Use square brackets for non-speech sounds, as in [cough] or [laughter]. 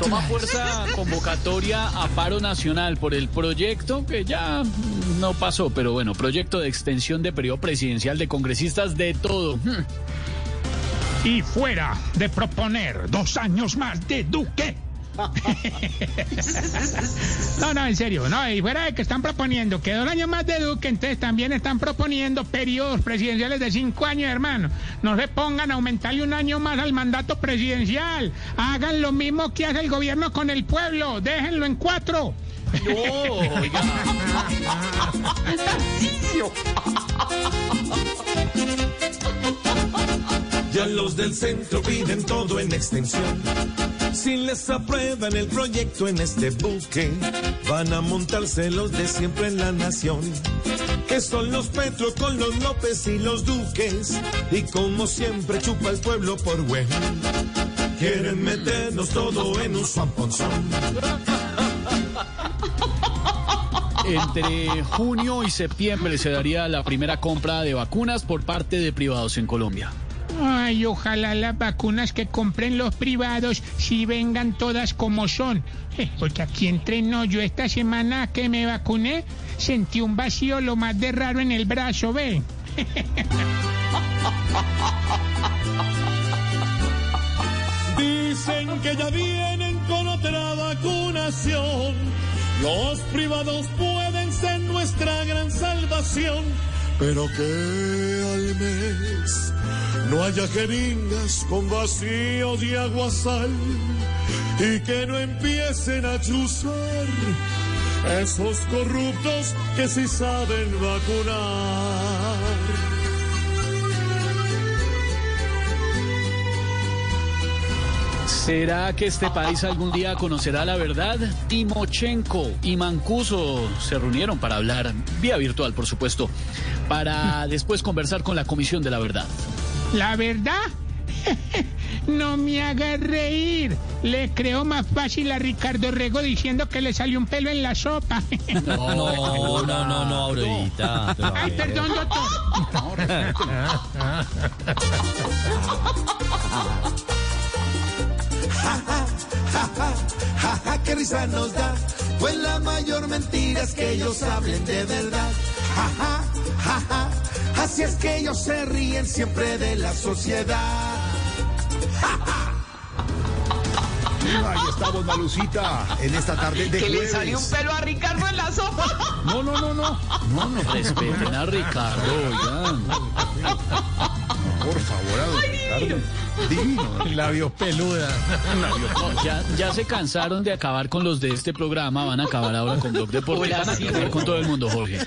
Toma fuerza convocatoria a paro nacional por el proyecto que ya no pasó, pero bueno, proyecto de extensión de periodo presidencial de congresistas de todo. Y fuera de proponer dos años más de Duque. [laughs] No, no, en serio, no, y fuera de que están proponiendo que dos años más de Duque, entonces también están proponiendo periodos presidenciales de cinco años, hermano. No se pongan a aumentarle un año más al mandato presidencial. Hagan lo mismo que hace el gobierno con el pueblo, déjenlo en cuatro. No, oiga. Ya los del centro piden todo en extensión. Si les aprueban el proyecto en este buque, van a montarse los de siempre en la nación. Que son los Petro con los López y los Duques. Y como siempre chupa el pueblo por güey. Quieren meternos todo en un zamponzón. Entre junio y septiembre se daría la primera compra de vacunas por parte de privados en Colombia. Ay, ojalá las vacunas que compren los privados sí vengan todas como son. Eh, porque aquí entreno yo esta semana que me vacuné, sentí un vacío lo más de raro en el brazo, ve. [laughs] Dicen que ya vienen con otra vacunación. Los privados pueden ser nuestra gran salvación. Pero que al mes no haya jeringas con vacíos y aguasal y que no empiecen a chuzar esos corruptos que sí saben vacunar. ¿Será que este país algún día conocerá la verdad? Timochenko y Mancuso se reunieron para hablar, vía virtual por supuesto, para después conversar con la Comisión de la Verdad. ¿La verdad? No me haga reír. Le creo más fácil a Ricardo Rego diciendo que le salió un pelo en la sopa. No, no, no, no, no, Aurorita. Ay, perdón, doctor. Ja, ja, qué risa nos da, pues la mayor mentira es que ellos hablen de verdad. Ja, ja, ja, ja, así es que ellos se ríen siempre de la sociedad. Ahí estamos, Malucita, en esta tarde de Que le salió un pelo a Ricardo en la sopa. No, no, no, no. No, no, Respeten a Ricardo, oigan. por favor, a don Ricardo. Divino. Labios peluda. No, ya, ya se cansaron de acabar con los de este programa, van a acabar ahora con Blog Deportes. Van a acabar con todo el mundo, Jorge.